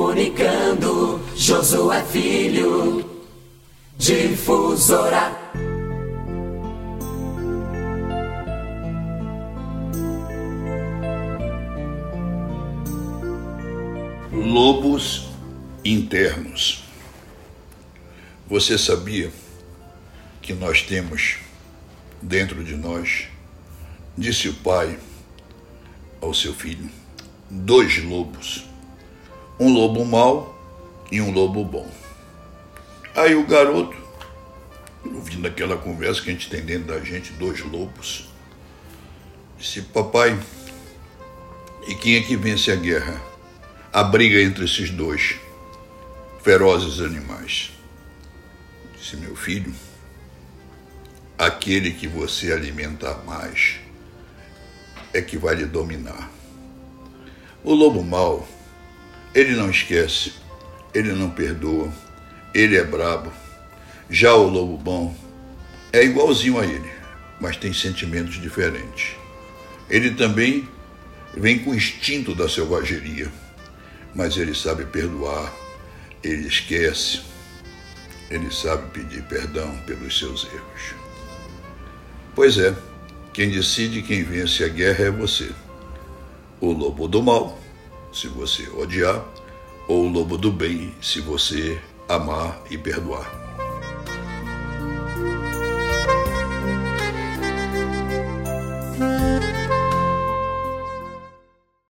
Comunicando, Josué Filho, Difusora. Lobos internos. Você sabia que nós temos dentro de nós, disse o pai ao seu filho, dois lobos, um lobo mau e um lobo bom. Aí o garoto, ouvindo aquela conversa que a gente tem dentro da gente, dois lobos, disse: Papai, e quem é que vence a guerra? A briga entre esses dois ferozes animais. Disse meu filho, aquele que você alimentar mais é que vai lhe dominar. O lobo mau, ele não esquece, ele não perdoa, ele é brabo. Já o lobo bom é igualzinho a ele, mas tem sentimentos diferentes. Ele também vem com o instinto da selvageria, mas ele sabe perdoar, ele esquece, ele sabe pedir perdão pelos seus erros. Pois é, quem decide quem vence a guerra é você. O lobo do mal, se você odiar, ou o lobo do bem, se você amar e perdoar.